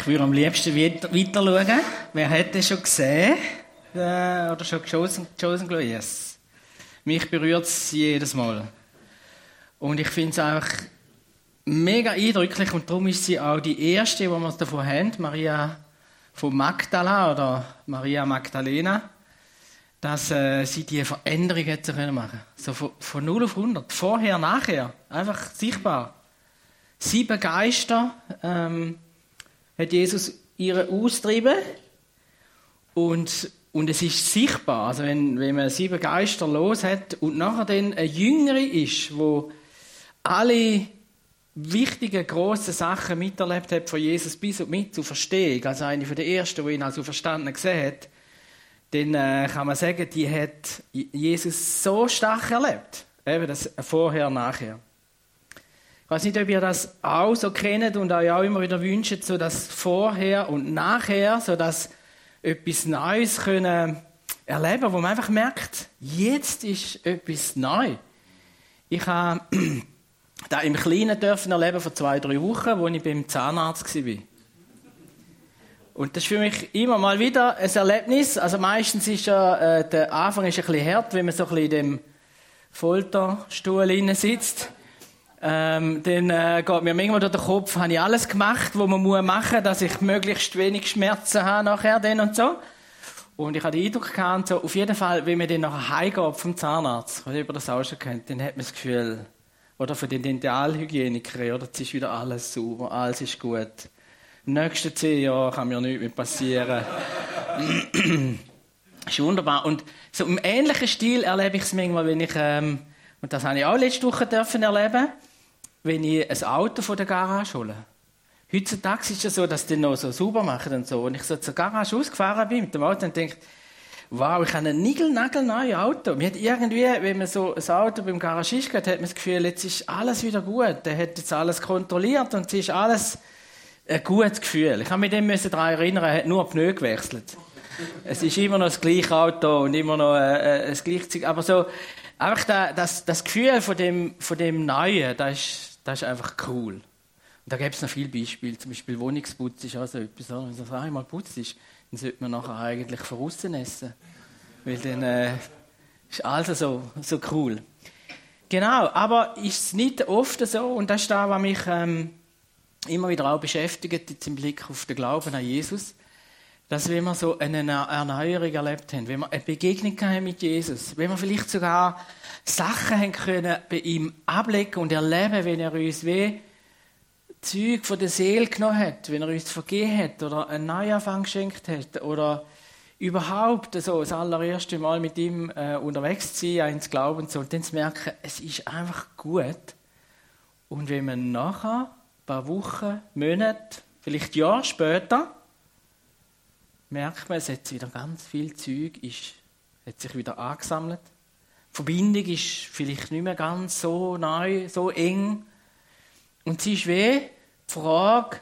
Ich würde am liebsten weiter, weiter schauen. Wer hat das schon gesehen? Äh, oder schon Chosen, Chosen Yes. Mich berührt es jedes Mal. Und ich finde es einfach mega eindrücklich und darum ist sie auch die erste, die wir davon haben, Maria von Magdala oder Maria Magdalena, dass äh, sie diese Veränderung hätte können machen So von, von 0 auf 100, vorher, nachher, einfach sichtbar. Sieben Geister ähm, hat Jesus ihre austrieben und, und es ist sichtbar, also wenn, wenn man sieben Geister los hat und nachher dann ein Jüngere ist, wo alle wichtigen, grossen Sachen miterlebt hat von Jesus bis und mit zu verstehen, also eine von der ersten, die ihn also verstanden gesehen hat, dann äh, kann man sagen, die hat Jesus so stark erlebt. Eben das vorher, nachher. Ich weiß nicht, ob ihr das auch so kennt und euch auch immer wieder wünscht, so das vorher und nachher, so dass etwas Neues können erleben, wo man einfach merkt, jetzt ist etwas neu. Ich habe da im Kleinen dürfen erleben vor zwei, drei Wochen, wo ich beim Zahnarzt war. Und das ist für mich immer mal wieder ein Erlebnis. Also meistens ist ja, äh, der Anfang ist ein bisschen hart, wenn man so ein bisschen in dem Folterstuhl sitzt. Ähm, dann äh, geht mir manchmal durch den Kopf, habe ich alles gemacht, was man muss machen, dass ich möglichst wenig Schmerzen habe nachher dann und so. Und ich hatte den Eindruck gehabt, so, auf jeden Fall, wenn man dann nachher heimgeht vom Zahnarzt, oder über das auch schon kennt, dann hat man das Gefühl, oder von den Dentalhygieniker, oder, es ist wieder alles sauber, alles ist gut. In nächsten zehn Jahren kann mir nichts mehr passieren. das ist wunderbar. Und so im ähnlichen Stil erlebe ich es manchmal, wenn ich, ähm, und das habe ich auch letzte Woche dürfen erleben, wenn ich ein Auto von der Garage hole. Heutzutage ist es so, dass die noch so sauber machen und so. Und ich so zur Garage ausgefahren bin mit dem Auto und denke, wow, ich habe ein niegelnagelneues Auto. Mir hat irgendwie, wenn man so ein Auto beim Garagist geht, hat man das Gefühl, jetzt ist alles wieder gut. Der hat jetzt alles kontrolliert und es ist alles ein gutes Gefühl. Ich habe mich dem daran erinnern, er hat nur Pneu gewechselt. Es ist immer noch das gleiche Auto und immer noch äh, äh das gleiche Aber so, einfach das, das Gefühl von dem, von dem Neuen, das ist, das ist einfach cool. Und da gibt es noch viele Beispiele. Zum Beispiel Wohnungsputz ist auch so etwas. Wenn das einmal ist, dann sollte man nachher eigentlich von außen essen. Weil dann äh, ist alles so, so cool. Genau, aber ist es nicht oft so, und das ist da, was mich ähm, immer wieder auch beschäftigt, jetzt im Blick auf den Glauben an Jesus, dass wenn wir so eine Erneuerung erlebt haben, wenn wir eine Begegnung haben mit Jesus, wenn wir vielleicht sogar Sachen haben können bei ihm ablegen und erleben, wenn er uns wie Zeug von der Seele genommen hat, wenn er uns vergeben hat oder einen Neuanfang geschenkt hat oder überhaupt so das allererste Mal mit ihm äh, unterwegs zu sein, ins Glauben so und dann zu merken, es ist einfach gut. Und wenn man nachher paar Wochen, Monate, vielleicht Jahre später, merkt man, es hat wieder ganz viel Zeug, ist, hat sich wieder angesammelt. Die Verbindung ist vielleicht nicht mehr ganz so neu, so eng. Und es ist wie die Frage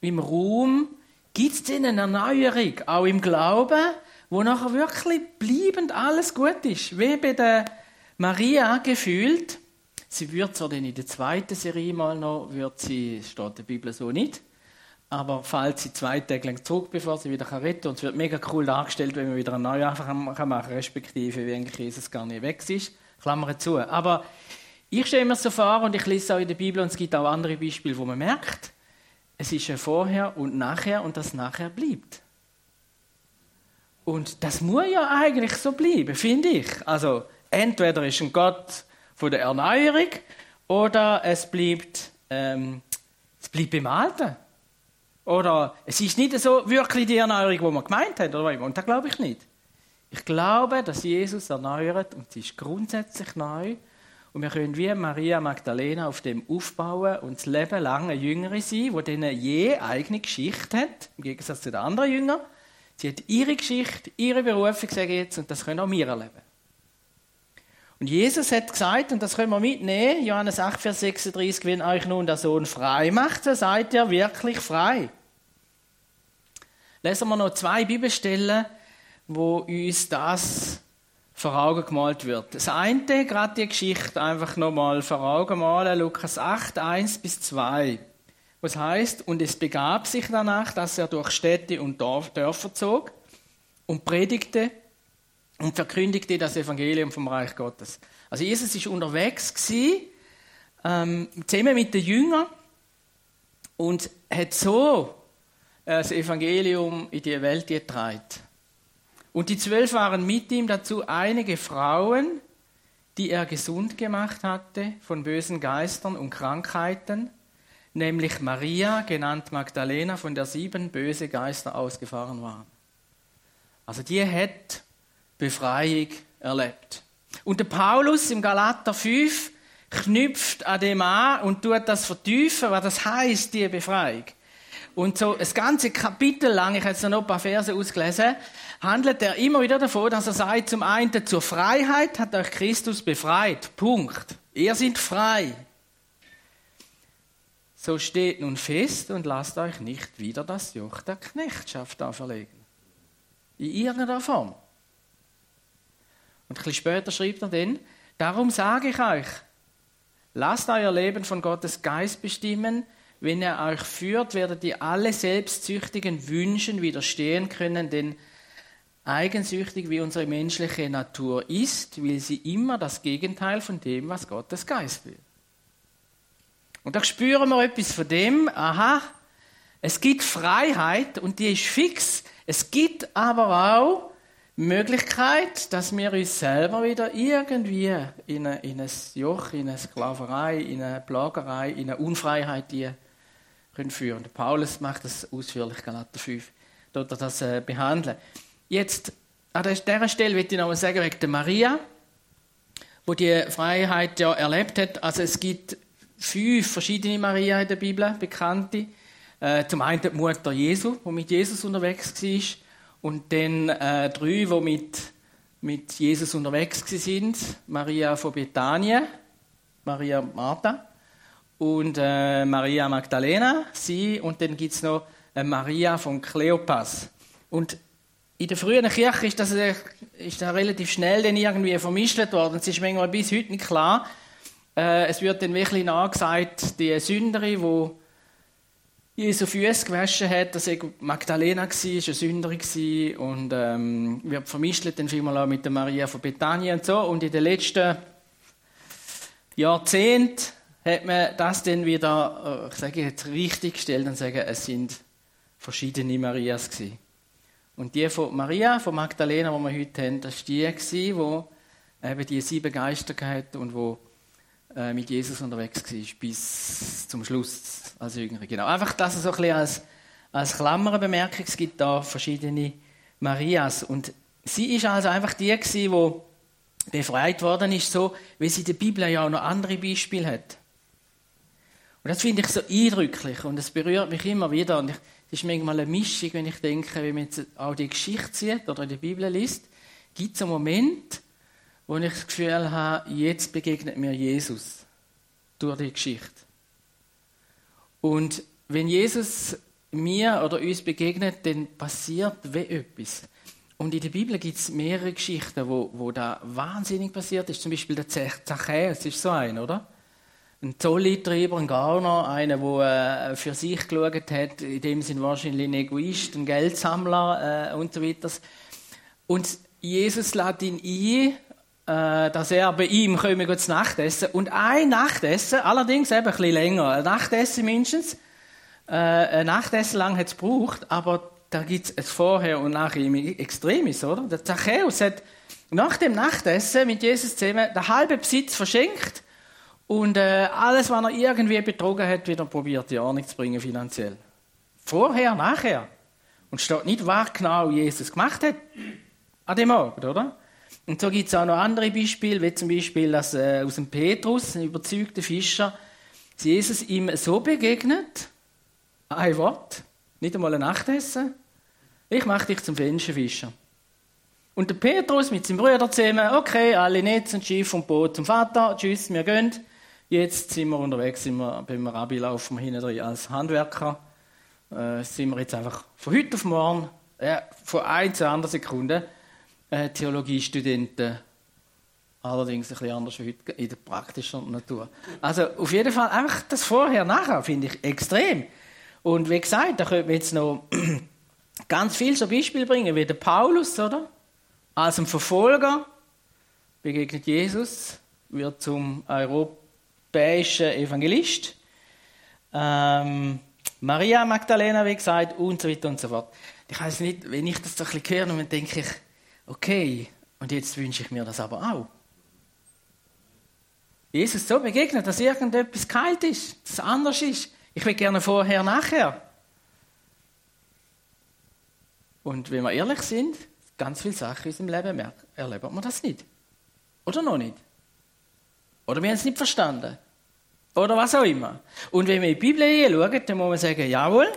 im Raum, gibt es denn eine Erneuerung, auch im Glauben, wo nachher wirklich bleibend alles gut ist? Wie bei der Maria gefühlt, Sie wird zwar dann in der zweiten Serie mal noch, wird sie, steht in der Bibel so nicht, aber falls sie zwei Tage lang zurück, bevor sie wieder retten kann. Und es wird mega cool dargestellt, wenn man wieder einen neuen machen kann, respektive wie eigentlich Jesus gar nicht weg ist. Klammer zu. Aber ich stelle mir so vor und ich lese auch in der Bibel und es gibt auch andere Beispiele, wo man merkt, es ist ein Vorher und Nachher und das Nachher bleibt. Und das muss ja eigentlich so bleiben, finde ich. Also, entweder ist ein Gott, von der Erneuerung oder es bleibt, ähm, es bleibt beim Alten. Oder es ist nicht so wirklich die Erneuerung, die man gemeint hat. Oder? Und das glaube ich nicht. Ich glaube, dass Jesus erneuert und es ist grundsätzlich neu. Und wir können wie Maria Magdalena auf dem aufbauen und das Leben lang eine Jüngerin sein, die denen je eigene Geschichte hat, im Gegensatz zu den anderen Jüngern. Sie hat ihre Geschichte, ihre Berufung, sage ich jetzt, und das können auch wir erleben. Und Jesus hat gesagt, und das können wir mitnehmen, Johannes 8, Vers 36, wenn euch nun der Sohn frei macht, so seid ihr wirklich frei. Lesen wir noch zwei Bibelstellen, wo uns das vor Augen gemalt wird. Das eine, gerade die Geschichte einfach nochmal vor Augen malen, Lukas 8, 1 bis 2. was heißt, und es begab sich danach, dass er durch Städte und Dörfer zog und predigte und verkündigte das Evangelium vom Reich Gottes. Also Jesus ist unterwegs gewesen, ähm, zusammen mit den Jüngern und hat so das Evangelium in die Welt getragen. Und die zwölf waren mit ihm dazu einige Frauen, die er gesund gemacht hatte von bösen Geistern und Krankheiten, nämlich Maria, genannt Magdalena, von der sieben böse Geister ausgefahren waren. Also die hat Befreiung erlebt. Und der Paulus im Galater 5 knüpft an dem an und tut das vertiefen, was das heißt, die Befreiung. Und so das ganze Kapitel lang, ich habe jetzt noch ein paar Verse ausgelesen, handelt er immer wieder davon, dass er sagt, zum einen, zur Freiheit hat euch Christus befreit. Punkt. Ihr seid frei. So steht nun fest und lasst euch nicht wieder das Joch der Knechtschaft auferlegen. In irgendeiner Form. Und ein bisschen später schreibt er dann, darum sage ich euch, lasst euer Leben von Gottes Geist bestimmen, wenn er euch führt, werdet ihr alle selbstsüchtigen Wünschen widerstehen können, denn eigensüchtig wie unsere menschliche Natur ist, will sie immer das Gegenteil von dem, was Gottes Geist will. Und da spüren wir etwas von dem, aha, es gibt Freiheit und die ist fix. Es gibt aber auch Möglichkeit, dass wir uns selber wieder irgendwie in, eine, in ein Joch, in eine Sklaverei, in eine Plagerei, in eine Unfreiheit die können führen. Paulus macht das ausführlich, Galater 5, dort er das äh, behandeln. Jetzt, an dieser Stelle möchte ich noch mal sagen, wegen der Maria, wo die Freiheit ja erlebt hat. Also es gibt fünf verschiedene Maria in der Bibel, bekannte. Äh, zum einen die Mutter Jesu, die mit Jesus unterwegs war. Und dann äh, drei, die mit, mit Jesus unterwegs sind. Maria von Bethanien, Maria Martha und äh, Maria Magdalena, sie. Und dann gibt es noch äh, Maria von Kleopas. Und in der frühen Kirche ist das, ist das relativ schnell dann irgendwie vermischt worden. Es ist manchmal bis heute nicht klar. Äh, es wird dann wirklich nachgesagt, die Sünderin, die Jesu Füße gewaschen hat, dass Magdalena war, eine Sünderin und ähm, wird vermischt dann vielmal auch mit der Maria von Bethanien und so. Und in den letzten Jahrzehnten hat man das dann wieder, äh, ich sage jetzt richtig gestellt und sagen, es sind verschiedene Marias gewesen. Und die von Maria, von Magdalena, die wir heute haben, das war die, die eben die sieben Geister hatte und die äh, mit Jesus unterwegs war, bis zum Schluss als Jüngere. Genau. Einfach das so ein bisschen als, als Klammerbemerkung. Es gibt da verschiedene Marias. Und sie ist also einfach die, die befreit worden ist, so, wie sie in der Bibel ja auch noch andere Beispiele hat. Und das finde ich so eindrücklich und es berührt mich immer wieder. Und es ist manchmal eine Mischung, wenn ich denke, wenn man jetzt auch die Geschichte sieht oder die Bibel liest, gibt es einen Moment, wo ich das Gefühl habe, jetzt begegnet mir Jesus durch die Geschichte. Und wenn Jesus mir oder uns begegnet, dann passiert wie etwas. Und in der Bibel gibt es mehrere Geschichten, wo, wo da wahnsinnig passiert ist. Zum Beispiel der Zachäus ist so ein, oder? ein Zolltreiber, ein Garner, einer, der äh, für sich geschaut hat, in dem Sinn wahrscheinlich ein Egoist, ein Geldsammler äh, und so weiter. Und Jesus lädt ihn ein, dass er bei ihm komme zu Nachtessen. Und ein Nachtessen, allerdings eben ein bisschen länger, ein Nachtessen mindestens, äh, ein Nachtessen lang hat es gebraucht, aber da gibt es ein Vorher und Nachher im Extremis, oder? Der Zachäus hat nach dem Nachtessen mit Jesus zusammen den halben Besitz verschenkt und äh, alles, was er irgendwie betrogen hat, wieder probiert, die Ordnung zu bringen finanziell. Vorher, nachher. Und steht nicht, was genau Jesus gemacht hat an dem Abend, oder? Und so gibt es auch noch andere Beispiele, wie zum Beispiel dass, äh, aus dem Petrus, ein überzeugter Fischer, Jesus ihm so begegnet, ein Wort, nicht einmal ein Nachtessen, ich mache dich zum Menschenfischer. Und der Petrus mit seinem Bruder zusammen, okay, alle Netz und Schiff und Boot zum Vater, tschüss, wir gehen. Jetzt sind wir unterwegs, sind wir beim Rabbi laufen wir hinten drin als Handwerker. Äh, sind wir jetzt einfach von heute auf morgen, äh, von ein zu anderen Sekunde, Theologiestudenten Allerdings ein bisschen anders heute in der praktischen Natur. Also auf jeden Fall einfach das Vorher-Nachher finde ich extrem. Und wie gesagt, da könnte man jetzt noch ganz viel so Beispiele bringen, wie der Paulus, oder? Als ein Verfolger begegnet Jesus, wird zum europäischen Evangelist. Ähm, Maria Magdalena, wie gesagt, und so weiter und so fort. Ich weiß nicht, wenn ich das so ein bisschen höre, dann denke ich, okay, und jetzt wünsche ich mir das aber auch. Jesus so begegnet, dass irgendetwas kalt ist, dass es anders ist. Ich will gerne vorher, nachher. Und wenn wir ehrlich sind, ganz viele Sachen in unserem Leben erleben wir das nicht. Oder noch nicht. Oder wir haben es nicht verstanden. Oder was auch immer. Und wenn wir in die Bibel schauen, dann muss man sagen, jawohl,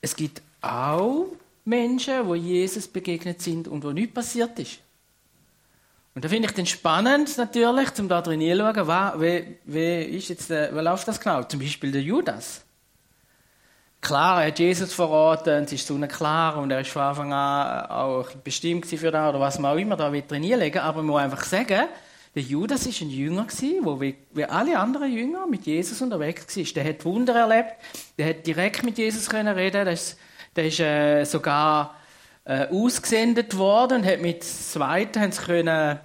es gibt auch Menschen, wo Jesus begegnet sind und wo nichts passiert ist. Und da finde ich dann spannend natürlich, um da drin hinzuschauen, wie, wie, ist jetzt, wie läuft das genau? Zum Beispiel der Judas. Klar, er hat Jesus verraten, es ist so klar und er ist von Anfang an auch bestimmt für das oder was man auch immer da drin legen aber man muss einfach sagen, der Judas war ein Jünger, der wie, alle anderen Jünger mit Jesus unterwegs war. Der hat Wunder erlebt, der hat direkt mit Jesus können reden, ist, der ist äh, sogar äh, ausgesendet worden und hat mit Zweiten haben sie können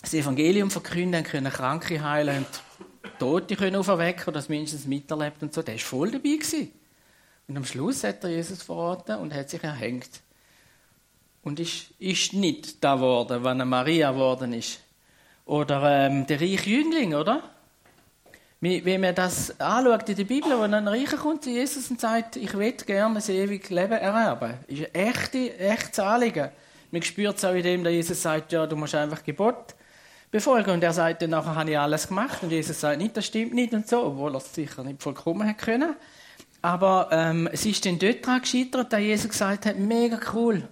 das Evangelium verkünden, können Kranke heilen und Tote können auferwecken oder das mindestens miterlebt und so. Der war voll dabei. Gewesen. Und am Schluss hat er Jesus verraten und hat sich erhängt. Und ist, ist nicht da geworden, wann er Maria geworden ist. Oder ähm, der reiche Jüngling, oder? Wenn man das anschaut in der Bibel, wo ein Reicher kommt zu Jesus und sagt, ich will gerne das ewige Leben erwerben, ist ein echte, echtes Anliegen. Man spürt es auch in dem, dass Jesus sagt, ja, du musst einfach Gebot befolgen. Und er sagt, dann nachher habe ich alles gemacht. Und Jesus sagt, nicht, das stimmt nicht und so, obwohl er es sicher nicht vollkommen hätte können. Aber ähm, es ist dann dort daran gescheitert, dass Jesus gesagt hat, mega cool,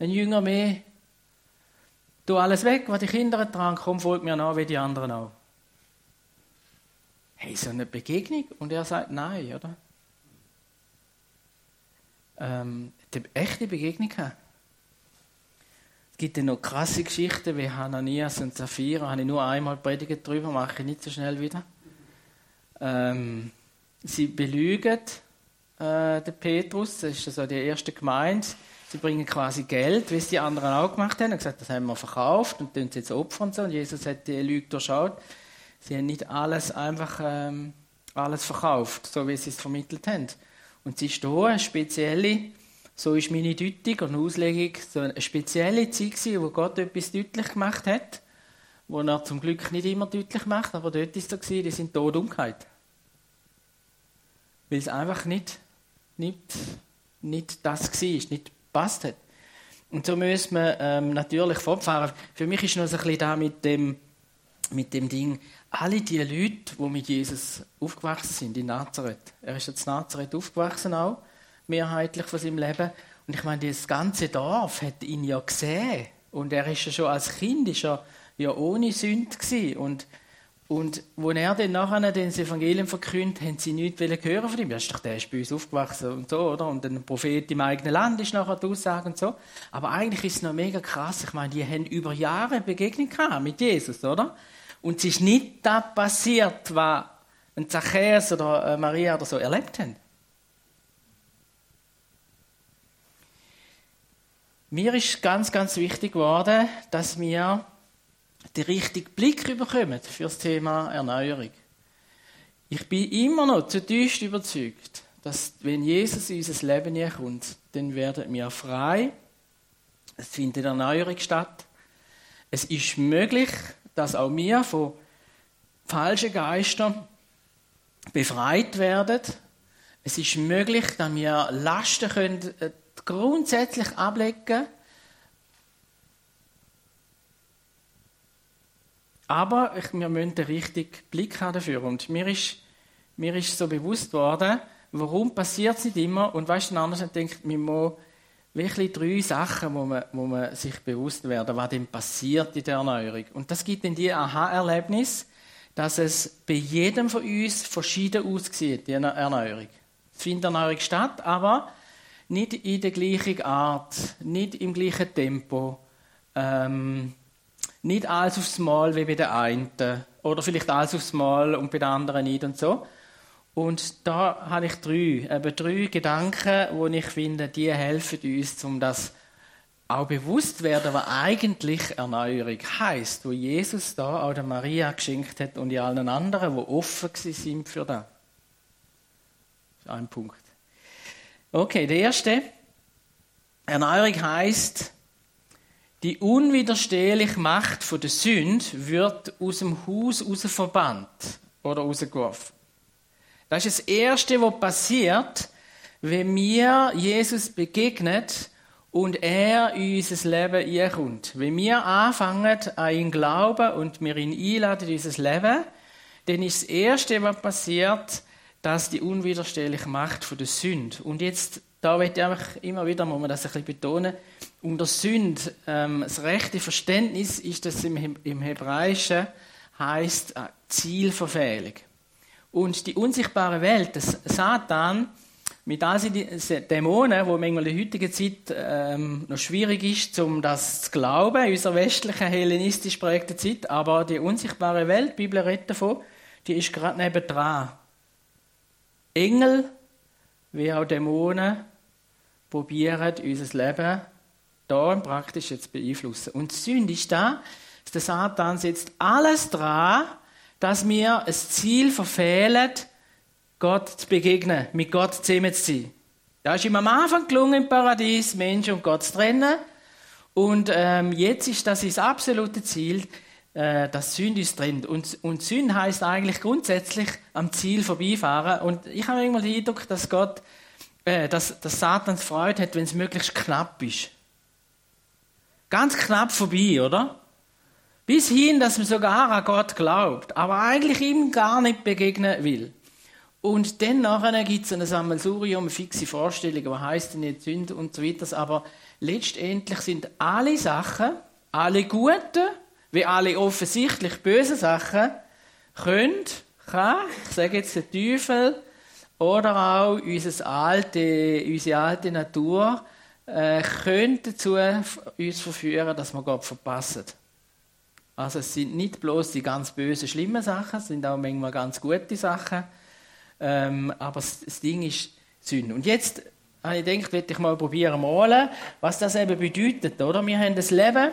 ein Jünger mehr, tu alles weg, was dich hindert dran, komm, folg mir nach, wie die anderen auch hey, so eine Begegnung? Und er sagt nein, oder? Ähm, die echte Begegnung haben. Es gibt ja noch krasse Geschichten wie Hananias und Sapphira. Habe ich nur einmal predigt darüber, mache ich nicht so schnell wieder. Ähm, sie belügen äh, den Petrus, das ist also die erste Gemeinde. Sie bringen quasi Geld, wie es die anderen auch gemacht haben. Und gesagt, das haben wir verkauft und tun sie jetzt opfern und so. Und Jesus hat die Lüge durchschaut. Sie haben nicht alles einfach ähm, alles verkauft, so wie sie es vermittelt haben. Und sie ist hier eine spezielle, so ist meine Deutung und Auslegung, so eine spezielle Zeit gewesen, wo Gott etwas deutlich gemacht hat, wo er zum Glück nicht immer deutlich macht, aber dort ist so gewesen, die sind tot umgekehrt. Weil es einfach nicht, nicht, nicht das war, nicht gepasst hat. Und so müssen wir ähm, natürlich fortfahren. Für mich ist noch so ein bisschen da mit dem, mit dem Ding, alle die Leute, die mit Jesus aufgewachsen sind in Nazareth. Er ist jetzt in Nazareth aufgewachsen auch, mehrheitlich von seinem Leben. Und ich meine, das ganze Dorf hat ihn ja gesehen. Und er ist ja schon als Kind ist er ja ohne Sünde gewesen. Und, und wo er dann nachher das Evangelium verkündet, haben sie nichts hören von ihm. Ja, ist doch, der ist bei uns aufgewachsen und so, oder? Und ein Prophet im eigenen Land ist nachher die Aussage und so. Aber eigentlich ist es noch mega krass. Ich meine, die haben über Jahre Begegnung gehabt mit Jesus, oder? Und es ist nicht das passiert, was ein Zachäus oder äh, Maria oder so erlebt haben. Mir ist ganz, ganz wichtig geworden, dass wir den richtigen Blick bekommen für das Thema Erneuerung. Ich bin immer noch zutiefst überzeugt, dass wenn Jesus in unser Leben kommt, dann werden wir frei. Es findet Erneuerung statt. Es ist möglich, dass auch wir von falschen Geistern befreit werden. Es ist möglich, dass wir Lasten können, äh, grundsätzlich ablegen können. Aber wir müssen den richtigen Blick haben dafür. Und mir ist, mir ist so bewusst worden, warum passiert es nicht immer. Und weißt du, anders denkt, man muss wirklich drei Sachen, wo man, wo man sich bewusst werden, was denn passiert in der Erneuerung. Und das gibt dann die Aha-Erlebnis, dass es bei jedem von uns verschieden aussieht, die Erneuerung. Es findet Erneuerung statt, aber nicht in der gleichen Art, nicht im gleichen Tempo, ähm, Nicht alles aufs Mal wie bei der einen. Oder vielleicht alles aufs Mal und bei der anderen nicht und so. Und da habe ich drei, eben drei Gedanken, wo ich finde, die helfen uns, um das auch bewusst werden, was eigentlich Erneuerung heißt, wo Jesus da auch der Maria geschenkt hat und allen anderen, wo offen sind für das. Das ein Punkt. Okay, der erste. Erneuerung heißt, die unwiderstehliche Macht von der Sünde wird aus dem Haus raus verbannt oder rausgeworfen. Das ist das Erste, was passiert, wenn mir Jesus begegnet und er in unser Leben einkommt. Wenn wir anfangen an ihn glauben und wir ihn einladen in unser Leben, dann ist das Erste, was passiert, dass die unwiderstehliche Macht von der Sünde. Und jetzt, da wird ich einfach immer wieder, muss man das ein bisschen betonen, unter Sünde, ähm, das rechte Verständnis ist, dass im, im Hebräischen heißt äh, Zielverfehlung. Und die unsichtbare Welt, das Satan, mit all diesen Dämonen, wo manchmal in der heutigen Zeit ähm, noch schwierig ist, um das zu glauben, in unserer westlichen, hellenistisch prägten Zeit, aber die unsichtbare Welt, die Bibel redet davon, die ist gerade nebendran. Engel, wie auch Dämonen, probieren unser Leben da praktisch jetzt beeinflussen. Und die Sünde ist da, dass der Satan setzt alles dran, dass wir ein Ziel verfehlen, Gott zu begegnen, mit Gott zusammen zu sein. Da ist ihm am Anfang gelungen im Paradies, Mensch und Gott zu trennen. Und ähm, jetzt ist das das absolute Ziel, äh, dass Sünde uns trennt. Und, und Sünde heißt eigentlich grundsätzlich am Ziel vorbeifahren. Und ich habe irgendwann den Eindruck, dass Gott, äh, dass, dass Satan Freude hat, wenn es möglichst knapp ist. Ganz knapp vorbei, oder? Bis hin, dass man sogar an Gott glaubt, aber eigentlich ihm gar nicht begegnen will. Und dann nachher gibt es ein Sammelsurium, fixe Vorstellungen, was heisst denn jetzt Sünde und so weiter. Aber letztendlich sind alle Sachen, alle guten, wie alle offensichtlich bösen Sachen, können, kann, ich sage jetzt der Teufel, oder auch unsere alte, unsere alte Natur, äh, können dazu uns verführen, dass wir Gott verpassen. Also es sind nicht bloß die ganz bösen, schlimmen Sachen, es sind auch manchmal ganz gute Sachen ähm, aber das, Ding ist Sünde. Und jetzt habe ich gedacht, werde ich mal probieren malen, was das eben bedeutet. Oder? Wir haben ein Leben,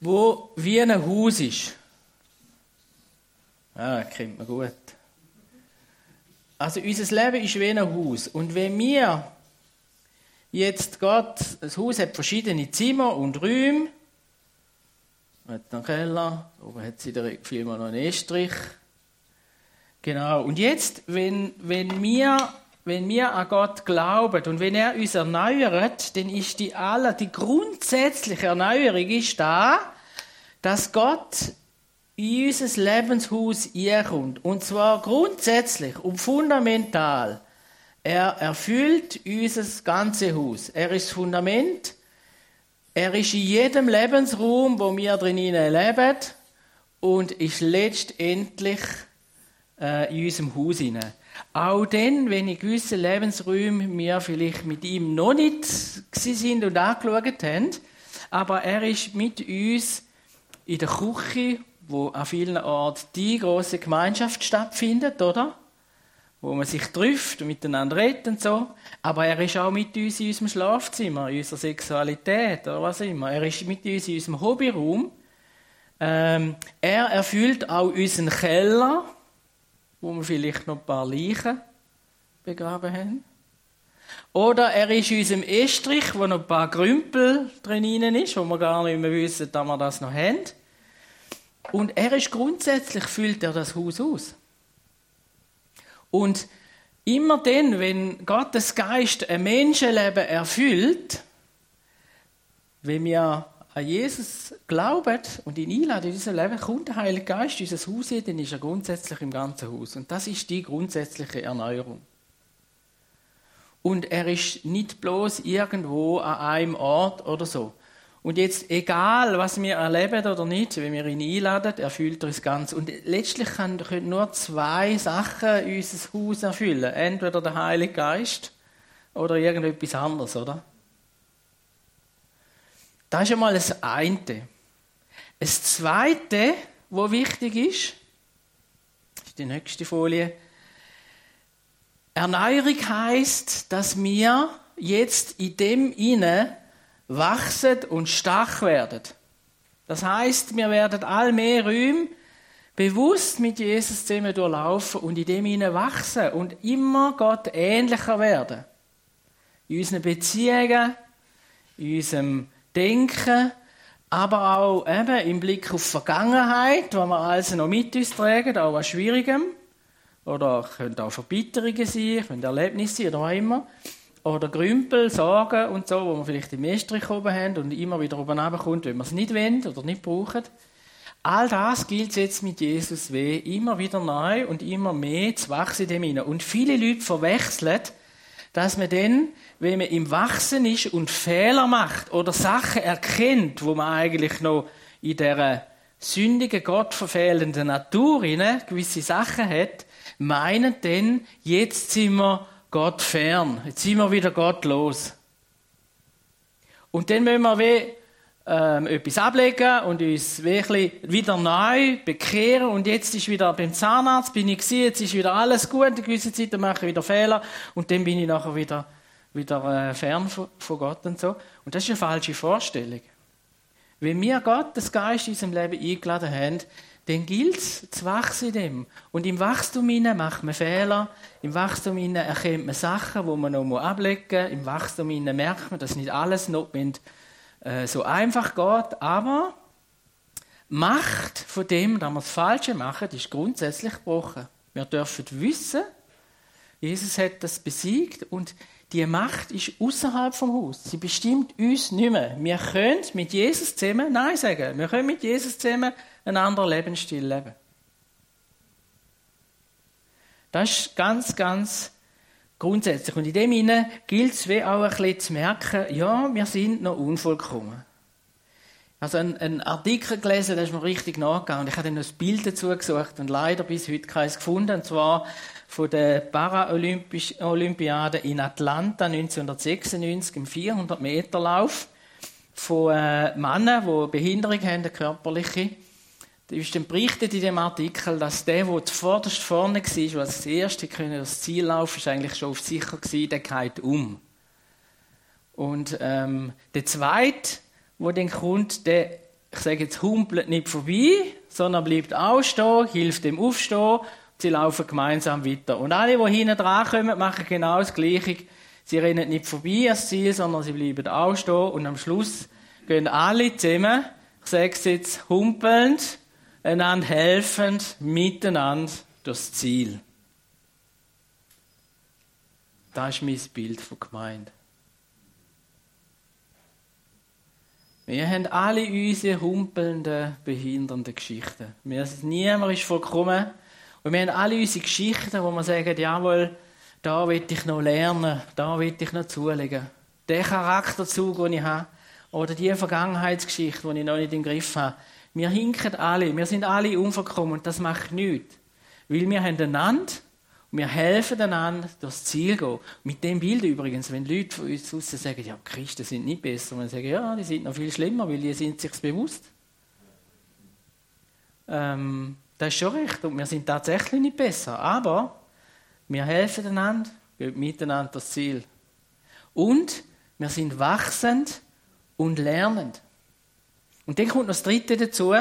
wo wie ein Haus ist. Das kennt man gut. Also unser Leben ist wie ein Haus. Und wenn wir jetzt Gott, das Haus hat verschiedene Zimmer und Räume, hat einen Keller, oben hat sie der Film noch einen Estrich, Genau. Und jetzt, wenn, wenn, wir, wenn wir an Gott glauben und wenn er uns erneuert, dann ist die aller, die grundsätzliche Erneuerung ist da, dass Gott in unser Lebenshaus einkommt. Und zwar grundsätzlich und fundamental. Er erfüllt unser ganzes Haus. Er ist das Fundament. Er ist in jedem Lebensraum, wo wir drinnen leben. Und ist letztendlich äh, in unserem Haus hinein. Auch dann, wenn in gewissen Lebensräumen wir vielleicht mit ihm noch nicht sind und angeschaut haben, aber er ist mit uns in der Küche, wo an vielen Orten die große Gemeinschaft stattfindet, oder? Wo man sich trifft und miteinander redet und so. Aber er ist auch mit uns in unserem Schlafzimmer, in unserer Sexualität oder was immer. Er ist mit uns in unserem Hobbyraum. Ähm, er erfüllt auch unseren Keller, wo wir vielleicht noch ein paar Leichen begraben haben. Oder er ist in unserem Estrich, wo noch ein paar Grümpel drin ist, wo wir gar nicht mehr wissen, dass wir das noch haben. Und er ist grundsätzlich, füllt er das Haus aus. Und immer dann, wenn Gottes Geist ein Menschenleben erfüllt, wenn wir an Jesus glauben und ihn einladen in unser Leben, kommt der Heilige Geist in unser Haus, dann ist er grundsätzlich im ganzen Haus. Und das ist die grundsätzliche Erneuerung. Und er ist nicht bloß irgendwo an einem Ort oder so. Und jetzt, egal was wir erleben oder nicht, wenn wir ihn einladen, erfüllt er uns ganz. Und letztlich können nur zwei Sachen unser Haus erfüllen. Entweder der Heilige Geist oder irgendetwas anderes, oder? Das ist einmal das eine. Das Zweite, was wichtig ist, ist die nächste Folie. Erneuerung heißt, dass wir jetzt in dem inne wachsen und stark werden. Das heißt, wir werden all mehr Räume bewusst mit Jesus zusammen durchlaufen und in dem hinein wachsen und immer Gott ähnlicher werden. In unseren Beziehungen, in unserem Denken, aber auch eben im Blick auf die Vergangenheit, wo wir also noch mit uns tragen, auch was Schwierigem. Oder können auch Verbitterungen sein, können Erlebnisse sein oder was immer. Oder Grümpel, Sorgen und so, wo wir vielleicht im Estrich oben haben und immer wieder oben kommt, wenn wir es nicht wollen oder nicht brauchen. All das gilt jetzt mit Jesus weh, immer wieder neu und immer mehr zu wachsen in dem hinein. Und viele Leute verwechseln, dass man dann, wenn man im Wachsen ist und Fehler macht oder Sachen erkennt, wo man eigentlich noch in der sündigen, gottverfehlenden Natur gewisse Sachen hat, meinen dann, jetzt sind wir Gott fern, jetzt sind wir wieder Gott los. Und dann müssen wir wie ähm, etwas ablegen und uns wirklich wieder neu bekehren. Und jetzt ist wieder beim Zahnarzt, bin ich gewesen, jetzt ist wieder alles gut, eine gewisse Zeit mache ich wieder Fehler und dann bin ich nachher wieder, wieder äh, fern von, Gott und so. Und das ist eine falsche Vorstellung. Wenn wir Gottes Geist in unserem Leben eingeladen haben, dann gilt es zu wachsen in dem. Und im Wachstum macht man Fehler, im Wachstum erkennt man Sachen, die man noch ablegen muss, im Wachstum merkt man, dass nicht alles notwendig äh, so einfach geht, aber Macht von dem, dass wir das Falsche machen, ist grundsätzlich gebrochen. Wir dürfen wissen, Jesus hat das besiegt und die Macht ist außerhalb vom Haus. Sie bestimmt uns nicht mehr. Wir können mit Jesus zusammen Nein sagen. Wir können mit Jesus zusammen einen anderen Lebensstil leben. Das ist ganz, ganz Grundsätzlich. Und in dem Sinne gilt es wie auch ein bisschen zu merken, ja, wir sind noch unvollkommen. Also ein, ein Artikel gelesen, da ist mir richtig nachgegangen. Ich habe dann noch ein Bild dazu gesucht und leider bis heute keins gefunden. Und zwar von der Paralympiade in Atlanta 1996 im 400-Meter-Lauf von äh, Männern, die Behinderung haben, eine körperliche. Ist dann berichtet in dem Artikel, dass der, der zuvorderst vorne war, der als Erste das Ziel laufen ist eigentlich schon auf sicher gewesen, der geht um. Und ähm, der Zweite, der dann kommt, der, ich sage jetzt, humpelt nicht vorbei, sondern bleibt auch stehen, hilft dem aufstehen, sie laufen gemeinsam weiter. Und alle, die hinten dran kommen, machen genau das Gleiche. Sie rennen nicht vorbei ans Ziel, sondern sie bleiben auch stehen und am Schluss gehen alle zusammen, ich sage es jetzt, humpelnd, einander helfend, miteinander durchs Ziel. Das ist mein Bild von Gemeinde. Wir haben alle unsere humpelnden, behindernden Geschichten. Niemand ist vollkommen. Und wir haben alle unsere Geschichten, wo wir sagen, jawohl, da will ich noch lernen, da will ich noch zulegen. Der Charakterzug, den ich habe, oder die Vergangenheitsgeschichte, die ich noch nicht im Griff habe, wir hinken alle, wir sind alle unvollkommen und das macht nichts. Weil wir haben einander und wir helfen einander, das Ziel gehen. Mit dem Bild übrigens, wenn Leute von uns draussen sagen, ja, Christen sind nicht besser, wir sagen, ja, die sind noch viel schlimmer, weil die sind sich bewusst. Ähm, das ist schon recht und wir sind tatsächlich nicht besser, aber wir helfen einander, gehen miteinander das Ziel. Und wir sind wachsend und lernend. Und dann kommt noch das Dritte dazu.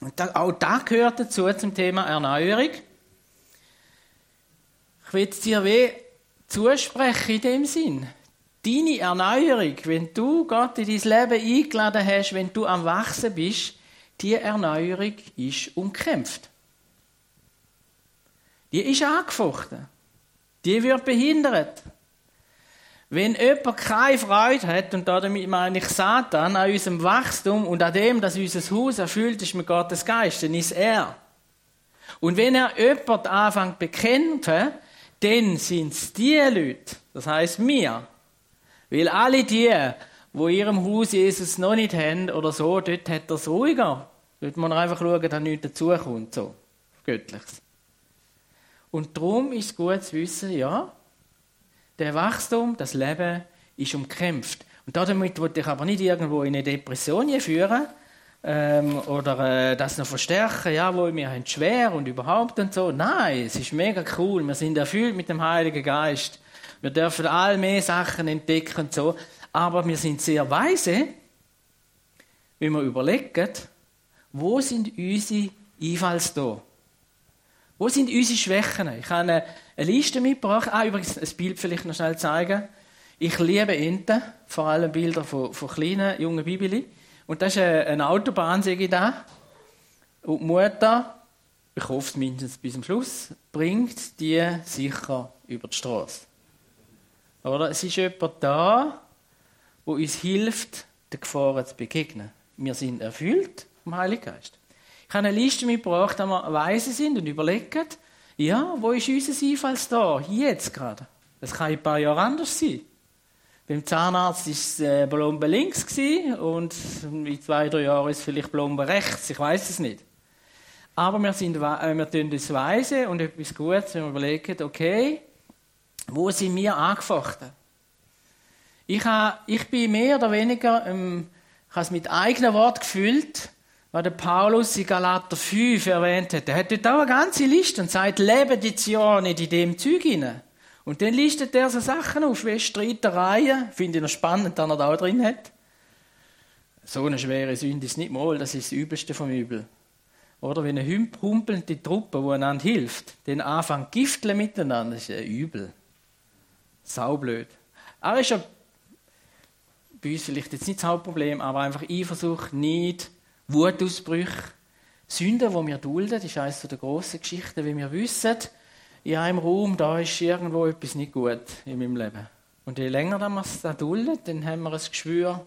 Und auch das gehört dazu zum Thema Erneuerung. Ich will dir weh zusprechen in dem Sinn. Deine Erneuerung, wenn du Gott in dein Leben eingeladen hast, wenn du am Wachsen bist, die Erneuerung ist umkämpft. Die ist angefochten. Die wird behindert. Wenn jemand keine Freude hat, und damit meine ich Satan, an unserem Wachstum und an dem, dass unser Haus erfüllt ist mit Gottes Geist, dann ist er. Und wenn er jemand anfängt zu bekämpfen, dann sind es die Leute, das heißt wir. Weil alle die, wo ihrem Haus Jesus noch nicht haben oder so, dort hat er es ruhiger. Dort muss man einfach schauen, dass nichts dazukommt, so. Göttliches. Und darum ist es gut zu wissen, ja, der Wachstum, das Leben ist umkämpft. Und damit wollte ich aber nicht irgendwo in eine Depression führen, ähm, oder äh, das noch verstärken, ja, wo wir haben schwer und überhaupt und so. Nein, es ist mega cool. Wir sind erfüllt mit dem Heiligen Geist. Wir dürfen all mehr Sachen entdecken und so. Aber wir sind sehr weise, wenn wir überlegen, wo sind unsere Einfallstore? Wo sind unsere Schwächen? Ich habe eine, Liste mitgebracht. Ah, übrigens, ein Bild vielleicht noch schnell zeigen. Ich liebe Enten, vor allem Bilder von, von kleinen, jungen Bibeli. Und das ist eine Autobahn, sehe ich da. Und die Mutter, ich hoffe mindestens bis zum Schluss, bringt die sicher über die Straße. Oder? Es ist jemand da, wo uns hilft, den Gefahren zu begegnen. Wir sind erfüllt vom Heiligen Geist. Ich habe eine Liste mitgebracht, wo wir weise sind und überlegen, ja, wo ist unser Einfallstor? Jetzt gerade. Das kann in ein paar Jahre anders sein. Beim Zahnarzt war es äh, Blombe links und in zwei, drei Jahren ist es vielleicht Blombe rechts. Ich weiß es nicht. Aber wir, sind, äh, wir tun das weise und etwas Gutes, wenn wir überlegen, okay, wo sind wir angefochten? Ich, habe, ich bin mehr oder weniger, ähm, ich habe es mit eigenen Worten gefüllt, was der Paulus in Galater 5 erwähnt hat. Er hat dort auch eine ganze Liste und sagt, lebe die ja nicht in dem Zeug hinein. Und dann listet er so Sachen auf, wie Streitereien, finde ich noch spannend, dass er da auch drin hat. So eine schwere Sünde ist nicht mal, das ist das Übelste vom Übel. Oder wenn eine humpelnde Truppe, die einander hilft, den anfängt gifteln miteinander, das ist ein Übel. Saublöd. Aber ist ja bei uns vielleicht jetzt nicht das Hauptproblem, aber einfach Eifersucht, Neid, Wutausbrüche, Sünden, die wir dulden, das ist eines der grossen Geschichten, wie wir wissen, in einem Raum, da ist irgendwo etwas nicht gut in meinem Leben. Und je länger wir es da dulden, dann haben wir ein Geschwür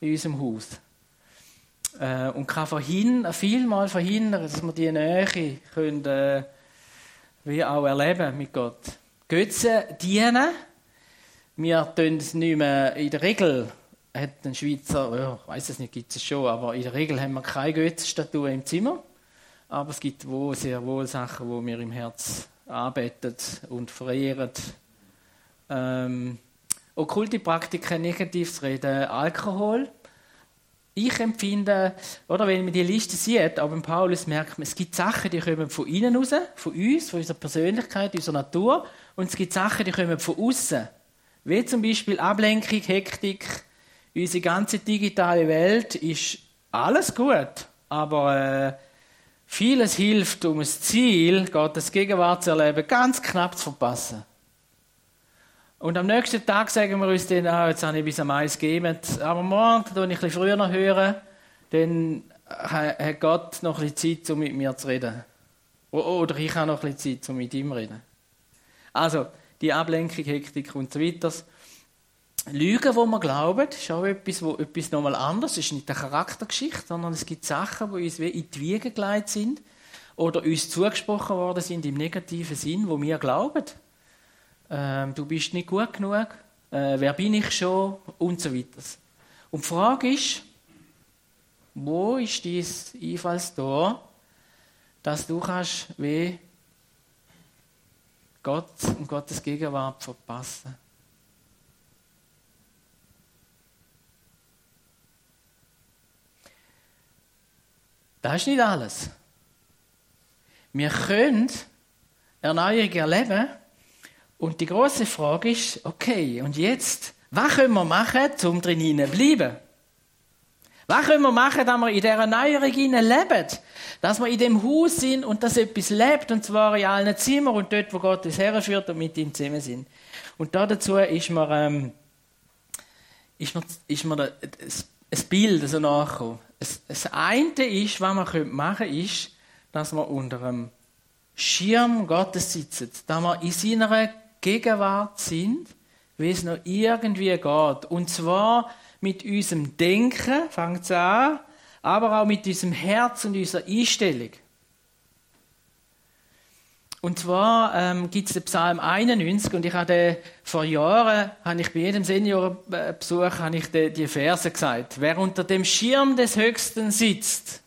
in unserem Haus. Äh, und kann verhindern, vielmal verhindern, dass wir die Nähe können, äh, wie auch erleben mit Gott. Götzen dienen. Wir tun es nicht mehr in der Regel hat ein Schweizer, ja, ich weiß es nicht, gibt es schon, aber in der Regel haben wir keine Götzenstatue im Zimmer. Aber es gibt wohl sehr wohl Sachen, wo wir im Herz arbeitet und verehrt. Ähm, okkulte Praktiken, negatives Reden, Alkohol. Ich empfinde, oder wenn man die Liste sieht, beim Paulus merkt man, es gibt Sachen, die kommen von innen raus, von uns, von unserer Persönlichkeit, unserer Natur, und es gibt Sachen, die kommen von außen. Wie zum Beispiel Ablenkung, Hektik. Unsere ganze digitale Welt ist alles gut, aber äh, Vieles hilft, um das Ziel, Gottes Gegenwart zu erleben, ganz knapp zu verpassen. Und am nächsten Tag sagen wir uns dann, ah, jetzt habe ich bis am Eis gegeben, aber morgen, wenn ich ein bisschen früher noch höre, dann hat Gott noch ein bisschen Zeit, um mit mir zu reden. Oder ich habe noch ein bisschen Zeit, um mit ihm zu reden. Also, die Ablenkung, Hektik und so weiter. Lügen, wo wir glauben, ist auch etwas, wo etwas nochmal anders ist. Nicht eine Charaktergeschichte, sondern es gibt Sachen, die uns wie in die Wiege gelegt sind oder uns zugesprochen worden sind im negativen Sinn, wo wir glauben. Ähm, du bist nicht gut genug, äh, wer bin ich schon und so weiter. Und die Frage ist, wo ist dies Einfallstor, dass du kannst wie Gott und Gottes Gegenwart verpassen Das ist nicht alles. Wir können Erneuerung erleben und die große Frage ist, okay, und jetzt, was können wir machen, um drin zu bleiben? Was können wir machen, dass wir in dieser Erneuerung leben? Dass wir in dem Haus sind und dass etwas lebt, und zwar in allen Zimmern und dort, wo Gott uns herführt und mit ihm zusammen sind. Und da dazu ist mir, ähm, ist mir, ist mir ein Bild so nachgekommen. Das eine ist, was man machen könnte, ist, dass man unter einem Schirm Gottes sitzt, dass wir in seiner Gegenwart sind, wie es noch irgendwie geht. Und zwar mit unserem Denken, fängt es an, aber auch mit unserem Herz und unserer Einstellung. Und zwar ähm, gibt es den Psalm 91 und ich habe vor Jahren, habe ich bei jedem Seniorenbesuch, habe ich die, die Verse gesagt. Wer unter dem Schirm des Höchsten sitzt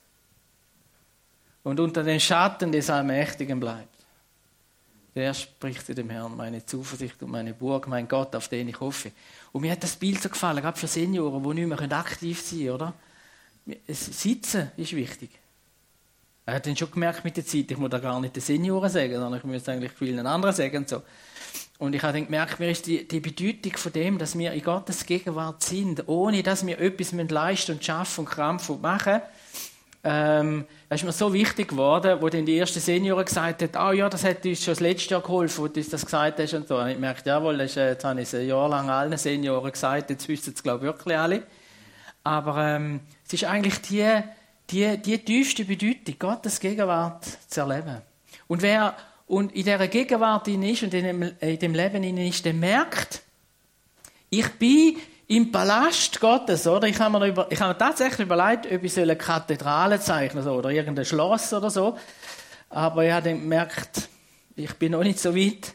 und unter den Schatten des Allmächtigen bleibt, der spricht zu dem Herrn, meine Zuversicht und meine Burg, mein Gott, auf den ich hoffe. Und mir hat das Bild so gefallen, gerade für Senioren, die nicht mehr aktiv sein können, oder? Sitzen ist wichtig. Er hat dann schon gemerkt mit der Zeit, ich muss da gar nicht den Senioren sagen, sondern ich muss eigentlich vielen anderen sagen. Und, so. und ich habe dann gemerkt, mir ist die, die Bedeutung von dem, dass wir in Gottes Gegenwart sind, ohne dass wir etwas leisten und schaffen und krampfen und machen. Ähm, das ist mir so wichtig geworden, wo dann die ersten Senioren gesagt haben, ah oh ja, das hat uns schon das letzte Jahr geholfen, wo du uns das gesagt hast und so. Und ich merkte, jawohl, das äh, jetzt habe ich es ein Jahr lang allen Senioren gesagt, jetzt wissen es glaube ich wirklich alle. Aber ähm, es ist eigentlich die, die, die tiefste Bedeutung, Gottes Gegenwart zu erleben. Und wer und in dieser Gegenwart ist und in dem, in dem Leben ist, der merkt, ich bin im Palast Gottes, oder? Ich habe mir, über, ich habe mir tatsächlich überlegt, ob ich eine Kathedrale zeichnen soll oder irgendein Schloss oder so. Aber ich habe dann gemerkt, ich bin noch nicht so weit.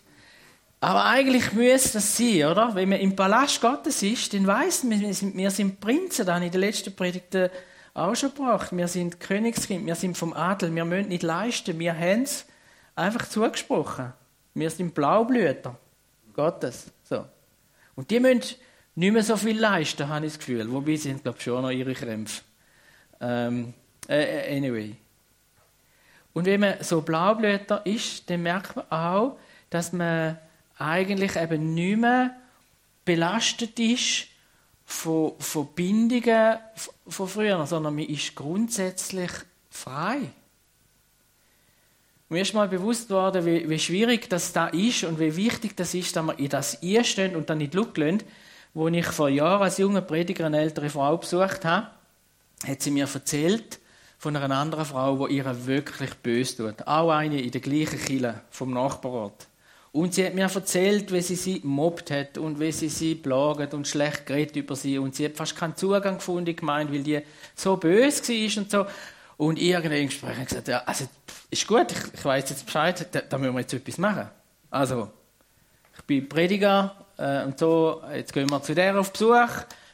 Aber eigentlich müsste das sein, oder? Wenn man im Palast Gottes ist, dann weiss man, wir sind, Prinzen, das habe ich in der letzten Predigt auch schon gebracht. Wir sind Königskind, wir sind vom Adel, wir müssen nicht leisten, wir haben es einfach zugesprochen. Wir sind Blaublüter Gottes. So. Und die müssen nicht mehr so viel leisten, habe ich das Gefühl. Wobei sie haben, glaube ich, schon noch ihre Krämpfe. Ähm, äh, anyway. Und wenn man so Blaublüter ist, dann merkt man auch, dass man eigentlich eben nicht mehr belastet ist von, von Bindungen von früher, sondern man ist grundsätzlich frei. Mir ist mal bewusst worden, wie, wie, schwierig das da ist und wie wichtig das ist, dass man in das einstehen und dann nicht schauen Wo ich vor Jahren als junger Prediger eine ältere Frau besucht habe, hat sie mir erzählt von einer anderen Frau, die ihr wirklich böse tut. Auch eine in der gleichen Kille vom Nachbarort. Und sie hat mir erzählt, wie sie sie mobbt hat und wie sie sie plagt und schlecht geredet über sie. Und sie hat fast keinen Zugang gefunden, gemeint, weil die so böse war und so. Und irgendwann im Gespräch hat gesagt, ja, also, ist gut, ich, ich weiß jetzt Bescheid, da, da, müssen wir jetzt etwas machen. Also, ich bin Prediger äh, und so, jetzt gehen wir zu der auf Besuch.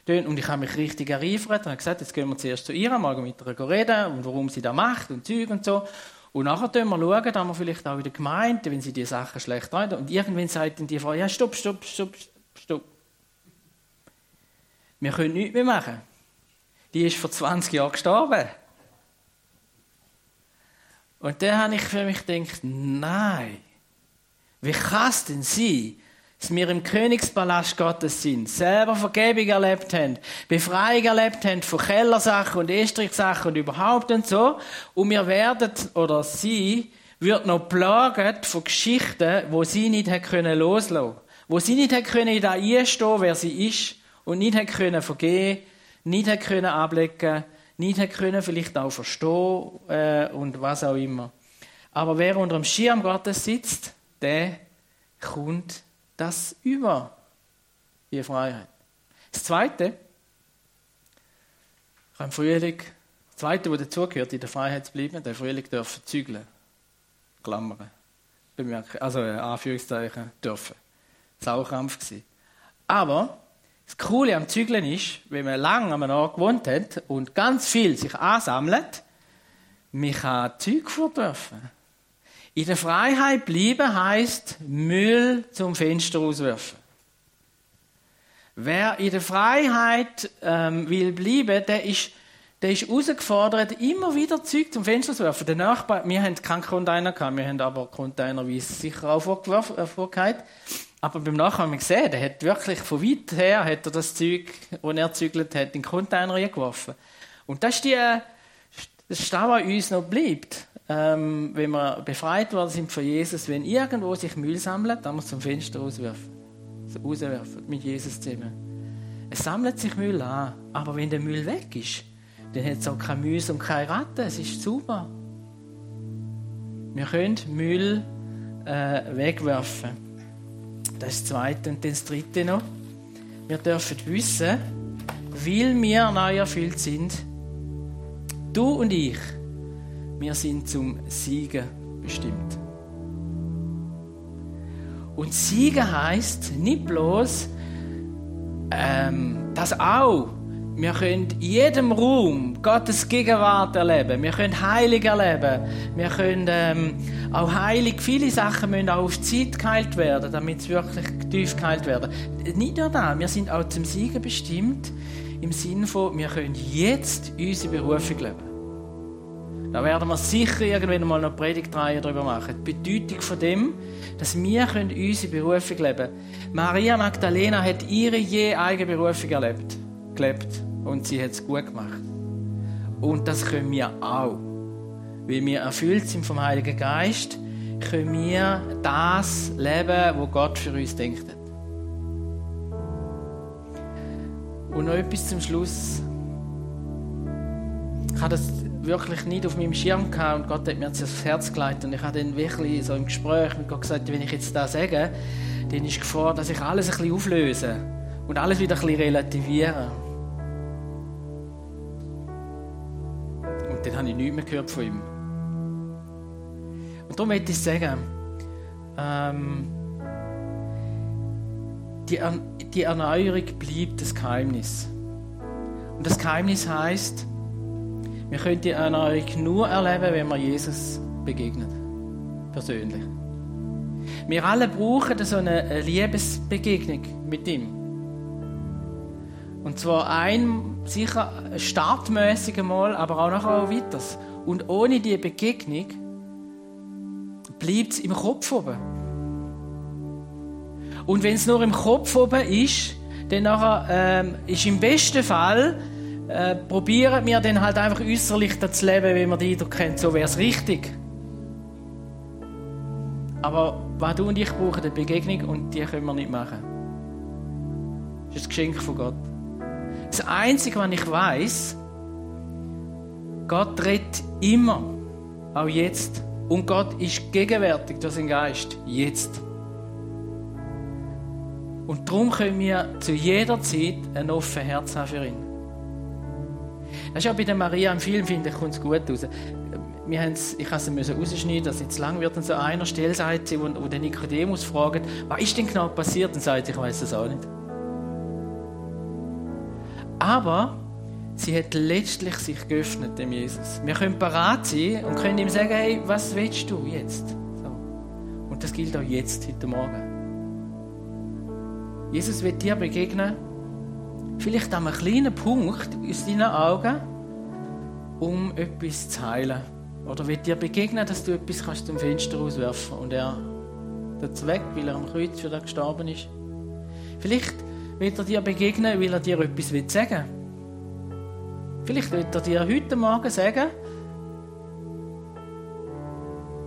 Und ich habe mich richtig ereifert und habe gesagt, jetzt gehen wir zuerst zu ihr, mal mit ihr reden und warum sie das macht und Zeug und so. Und nachher schauen wir, schauen, dass wir vielleicht auch in der Gemeinde, wenn sie die Sachen schlecht reden. Und irgendwann sagt dann die Frau, ja, stopp, stopp, stopp, stopp. Wir können nichts mehr machen. Die ist vor 20 Jahren gestorben. Und dann habe ich für mich gedacht, nein, wie kann es denn sein, dass wir im Königspalast Gottes sind, selber Vergebung erlebt haben, Befreiung erlebt haben von Kellersachen und Estrichsachen und überhaupt und so. Und wir werden, oder sie, wird noch plaget von Geschichten, wo sie nicht hat können loslassen, wo sie nicht hat können da einstehen, wer sie ist und nicht hat können vergehen, nicht hat können ablegen, nicht hat können vielleicht auch verstehen äh, und was auch immer. Aber wer unter dem Schirm Gottes sitzt, der kommt das über die Freiheit. Das Zweite, im Frühling, das Zweite, was dazugehört, in der Freiheit zu bleiben, der Frühling dürfen zügeln. Klammern. Bemerken, also äh, Anführungszeichen dürfen. Saukampf gewesen. Aber das Coole am Zügeln ist, wenn man lange an einem Ort gewohnt hat und ganz viel sich ansammelt, man kann Zeug vor dürfen. In der Freiheit bleiben heißt Müll zum Fenster auswerfen. Wer in der Freiheit ähm, will bleiben, der ist, der ist herausgefordert, immer wieder Zeug zum Fenster zu werfen. Der Nachbar, wir haben keinen Container gehabt, wir haben aber Container, wie es sicher auch vorgeht. Aber beim Nachbarn haben wir gesehen, der hat wirklich von weit her hat er das Zeug, das er zügelt hat, in den Container geworfen. Und das ist die, das ist das, was uns noch bleibt ähm, wenn wir befreit worden sind von Jesus, wenn irgendwo sich Müll sammelt, dann muss zum Fenster rauswerfen. rauswerfen mit Jesus zusammen. Es sammelt sich Müll an, aber wenn der Müll weg ist, dann hat es auch kein Müsse und keine Ratten. Es ist super. Wir können Müll äh, wegwerfen. Das ist das Zweite. Und das Dritte noch. Wir dürfen wissen, weil wir neu erfüllt sind, du und ich, wir sind zum Siegen bestimmt. Und Siegen heißt nicht bloß, ähm, das auch. Wir können in jedem Raum Gottes Gegenwart erleben. Wir können heilig erleben. Wir können ähm, auch heilig, viele Sachen müssen auch auf Zeit geheilt werden, damit sie wirklich tief geheilt werden. Nicht nur das, wir sind auch zum Siegen bestimmt im Sinne von, wir können jetzt unsere Berufung leben. Da werden wir sicher irgendwann mal noch Predigtreihe darüber machen. Die Bedeutung von dem, dass wir unsere Berufung leben können. Maria Magdalena hat ihre je eigene Berufung erlebt, gelebt und sie hat es gut gemacht. Und das können wir auch. Weil wir erfüllt sind vom Heiligen Geist, können wir das leben, wo Gott für uns denkt. Und noch etwas zum Schluss. Ich habe das wirklich nicht auf meinem Schirm gehabt und Gott hat mir das aufs Herz gelegt und ich habe dann wirklich so im Gespräch mit Gott gesagt, wenn ich jetzt das sage, dann ist Gefahr, dass ich alles ein bisschen auflöse und alles wieder ein bisschen relativiere. Und dann habe ich nichts mehr gehört von ihm. Und darum möchte ich sagen, ähm, die, die Erneuerung bleibt das Geheimnis. Und das Geheimnis heißt, wir können die Erneuerung nur erleben, wenn wir Jesus begegnen. Persönlich. Wir alle brauchen so eine Liebesbegegnung mit ihm. Und zwar ein, sicher startmäßig einmal, aber auch nachher auch weiter. Und ohne diese Begegnung bleibt es im Kopf oben. Und wenn es nur im Kopf oben ist, dann nachher, ähm, ist im besten Fall äh, probieren wir dann halt einfach äußerlich zu leben, wie man die Eindruck kennt, so wäre es richtig. Aber was du und ich brauchen, eine Begegnung und die können wir nicht machen. Das ist ein Geschenk von Gott. Das Einzige, was ich weiß, Gott redet immer, auch jetzt. Und Gott ist gegenwärtig durch seinen Geist, jetzt. Und darum können wir zu jeder Zeit ein offenes Herz haben für ihn. Das ist auch bei der Maria im Film, finde ich, kommt es gut raus. Wir ich musste es rausschneiden, dass es jetzt lang wird. Und so einer Stelle sagt sie, wo, wo der Nikodemus fragt, was ist denn genau passiert? Und sagt, ich weiß es auch nicht. Aber sie hat letztlich sich geöffnet, dem Jesus. Wir können parat sein und können ihm sagen, hey, was willst du jetzt? So. Und das gilt auch jetzt, heute Morgen. Jesus wird dir begegnen vielleicht an einem kleinen Punkt aus deinen Augen, um etwas zu heilen. Oder wird dir begegnen, dass du etwas kannst zum Fenster rauswerfen und er tut weg, weil er am Kreuz für dich gestorben ist. Vielleicht wird er dir begegnen, weil er dir etwas sagen will. Vielleicht wird er dir heute Morgen sagen,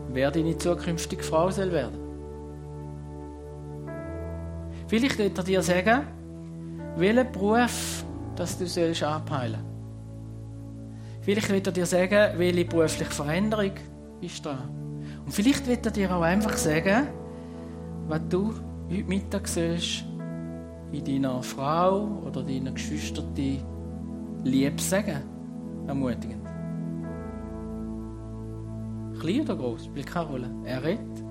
wer deine zukünftige Frau soll werden. Vielleicht wird er dir sagen, welchen Beruf dass du sollst abheilen Vielleicht wird er dir sagen, welche berufliche Veränderung ist da. Und vielleicht wird er dir auch einfach sagen, was du heute Mittag sollst in deiner Frau oder deiner Geschwister lieb sagen. Ermutigend. Klein oder groß, spielt keine Rolle. Er redet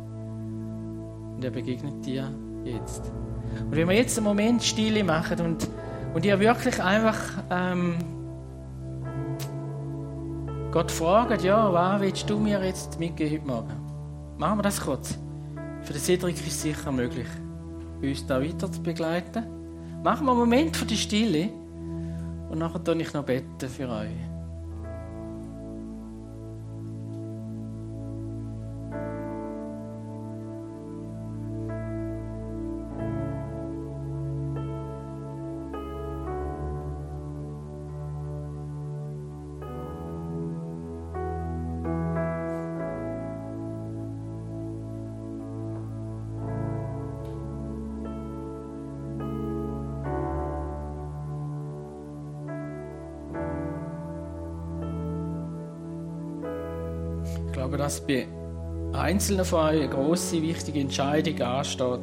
und er begegnet dir jetzt. Und wenn wir jetzt einen Moment Stille machen und, und ihr wirklich einfach ähm, Gott fragt, ja, was willst du mir jetzt mitgeben heute Morgen? Machen wir das kurz. Für den Cedric ist es sicher möglich, uns da weiter zu begleiten. Machen wir einen Moment für die Stille und nachher tue ich noch beten für euch. Einzelnen von euch eine grosse, wichtige Entscheidung ansteht.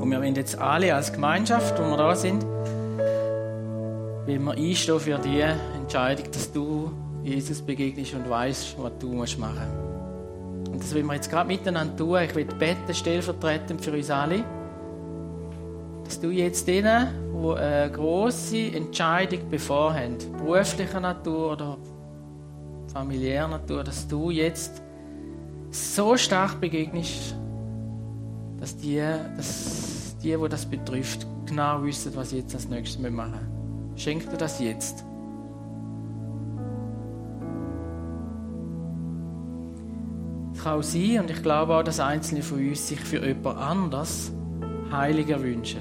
Und wir wollen jetzt alle als Gemeinschaft, wo wir da sind, will wir einstehen für die Entscheidung, dass du Jesus begegnest und weißt, was du machen musst. Und das wollen wir jetzt gerade miteinander tun. Ich will beten, stellvertretend für uns alle, dass du jetzt denen, die eine grosse Entscheidung bevorhaben, beruflicher Natur oder familiärer Natur, dass du jetzt so stark begegnest, dass die, dass die, wo das betrifft, genau wissen, was sie jetzt als nächstes machen müssen. Schenk dir das jetzt. Es kann auch sein, und ich glaube auch, dass Einzelne von uns sich für jemand anders Heiliger wünschen.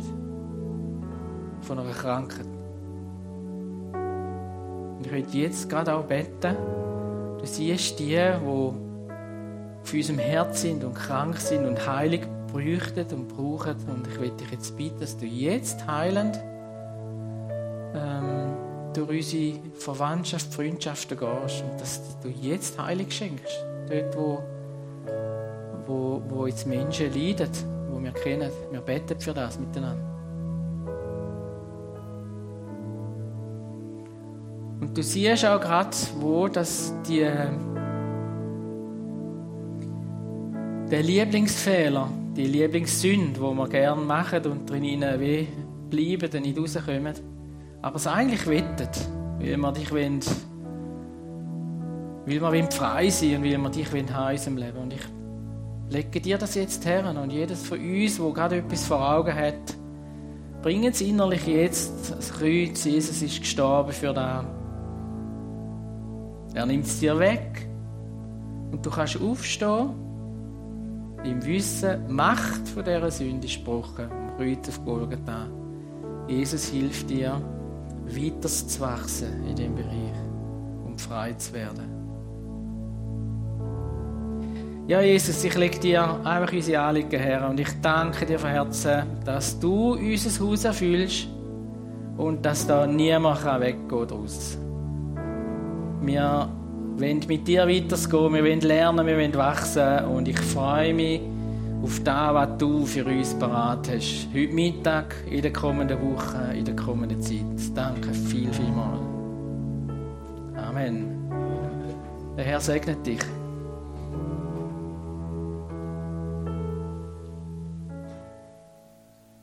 Von einer Krankheit. Und ich möchte jetzt gerade auch beten, du siehst die, die auf unserem Herz sind und krank sind und heilig bräuchten und brauchen. Und ich möchte dich jetzt bitten, dass du jetzt heilend ähm, durch unsere Verwandtschaft, Freundschaften gehst und dass du jetzt heilig schenkst. Dort, wo, wo, wo jetzt Menschen leiden, wo wir kennen. Wir beten für das miteinander. Und du siehst auch gerade, wo das die, der Lieblingsfehler, die Lieblingssünde, wo wir gerne machen und drinnen weh bleiben und nicht rauskommen, aber es eigentlich wettet, weil wir dich wollen, weil wir frei sein und weil wir dich in unserem Leben. Und ich lege dir das jetzt her und jedes von uns, wo gerade etwas vor Augen hat, bringt es innerlich jetzt das Kreuz. Jesus ist gestorben für das. Er nimmt es dir weg und du kannst aufstehen im Wissen, Macht von dieser Sünde ist gebrochen, am Kreuz auf Golgatha. Jesus hilft dir, weiter zu wachsen in diesem Bereich und frei zu werden. Ja, Jesus, ich lege dir einfach unsere Anliegen her und ich danke dir von Herzen, dass du unser Haus erfüllst und dass da niemand weggehen kann daraus. Wir wollen mit dir weitergehen, wir wollen lernen, wir wollen wachsen und ich freue mich auf das, was du für uns parat hast. Heute Mittag, in der kommenden Woche, in der kommenden Zeit. Danke viel, viel mal. Amen. Der Herr segnet dich.